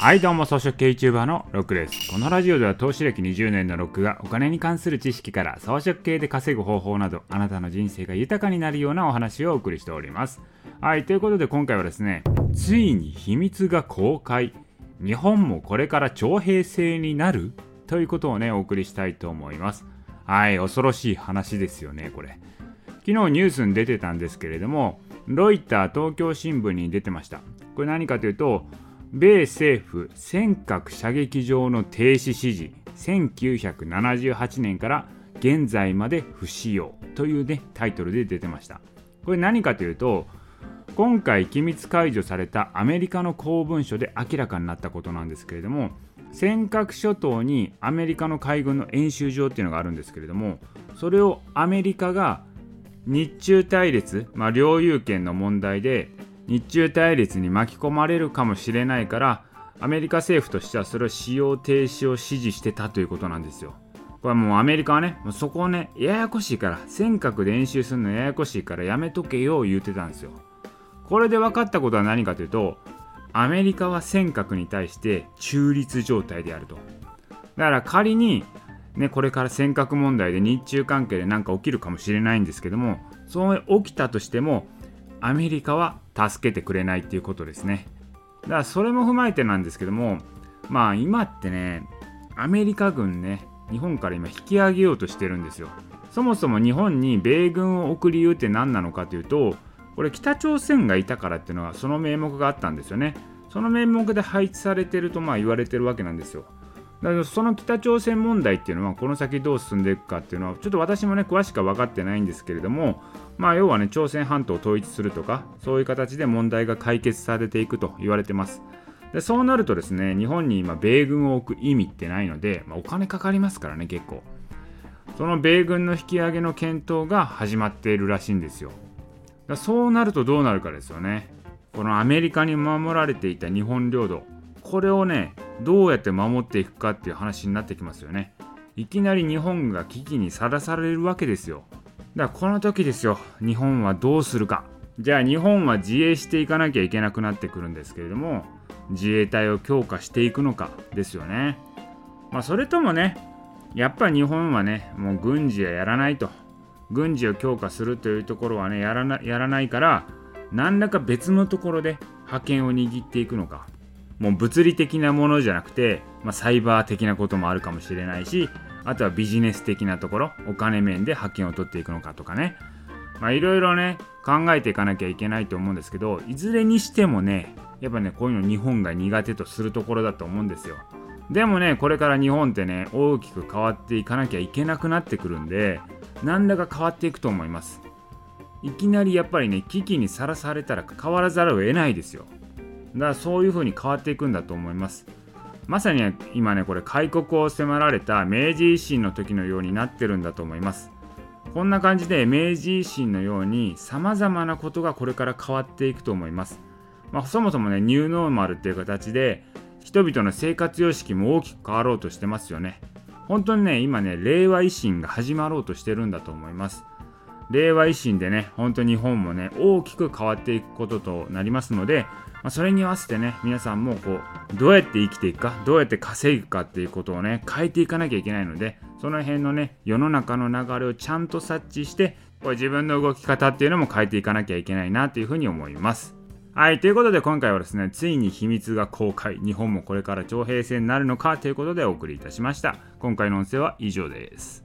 はいどうも草食系 YouTuber のロックですこのラジオでは投資歴20年のロックがお金に関する知識から草食系で稼ぐ方法などあなたの人生が豊かになるようなお話をお送りしております。はいということで今回はですねついに秘密が公開。日本もこれから徴兵制になるということをねお送りしたいと思います。はい恐ろしい話ですよねこれ。昨日ニュースに出てたんですけれどもロイター東京新聞に出てました。これ何かというと米政府尖閣射撃場の停止指示1978年から現在まで不使用というねタイトルで出てました。これ何かというと今回機密解除されたアメリカの公文書で明らかになったことなんですけれども尖閣諸島にアメリカの海軍の演習場っていうのがあるんですけれどもそれをアメリカが日中対立、まあ、領有権の問題で日中対立に巻き込まれるかもしれないからアメリカ政府としてはそれを使用停止を指示してたということなんですよ。これはもうアメリカはね、もうそこをね、ややこしいから、尖閣で演習するのややこしいからやめとけよ言うてたんですよ。これで分かったことは何かというと、アメリカは尖閣に対して中立状態であると。だから仮に、ね、これから尖閣問題で日中関係で何か起きるかもしれないんですけども、そう起きたとしても、アメリカは助けてくれないっていうことですね。だからそれも踏まえてなんですけども、まあ今ってね、アメリカ軍ね、日本から今引き上げようとしてるんですよ。そもそも日本に米軍を送り理由って何なのかというと、これ北朝鮮がいたからっていうのはその名目があったんですよね。その名目で配置されてるとまあ言われてるわけなんですよ。だからその北朝鮮問題っていうのはこの先どう進んでいくかっていうのはちょっと私もね詳しくは分かってないんですけれどもまあ要はね朝鮮半島を統一するとかそういう形で問題が解決されていくと言われてます。でそうなるとですね日本に今米軍を置く意味ってないので、まあ、お金かかりますからね結構。その米軍の引き上げの検討が始まっているらしいんですよ。だそうなるとどうなるかですよね。このアメリカに守られていた日本領土これをねどうやって守っていくかっていう話になってきますよね。いきなり日本が危機にさらされるわけですよ。だからこの時ですよ。日本はどうするか。じゃあ日本は自衛していかなきゃいけなくなってくるんですけれども自衛隊を強化していくのかですよね。まあそれともねやっぱ日本はねもう軍事はやらないと。軍事を強化するというところはねやらなやらないから何らか別のところで覇権を握っていくのか。もう物理的なものじゃなくて、まあ、サイバー的なこともあるかもしれないしあとはビジネス的なところお金面で派遣を取っていくのかとかね。いろいろね考えていかなきゃいけないと思うんですけどいずれにしてもねやっぱねこういうの日本が苦手とするところだと思うんですよ。でもねこれから日本ってね大きく変わっていかなきゃいけなくなってくるんで何らか変わっていくと思います。いきなりやっぱりね危機にさらされたら変わらざるを得ないですよ。だからそういう風に変わっていくんだと思います。まさに今ねこれ開国を迫られた明治維新の時のようになってるんだと思います。こんな感じで明治維新のように様々なことがこれから変わっていくと思います、まあ、そもそもねニューノーマルっていう形で人々の生活様式も大きく変わろうとしてますよね。本当にね今ね令和維新が始まろうとしてるんだと思います。令和維新でね本当に日本もね大きく変わっていくこととなりますのでまあ、それに合わせてね皆さんもこうどうやって生きていくかどうやって稼ぐかっていうことをね変えていかなきゃいけないのでその辺のね世の中の流れをちゃんと察知してこれ自分の動き方っていうのも変えていかなきゃいけないなというふうに思います。はい。ということで今回はですね、ついに秘密が公開、日本もこれから徴兵制になるのかということでお送りいたしました。今回の音声は以上です。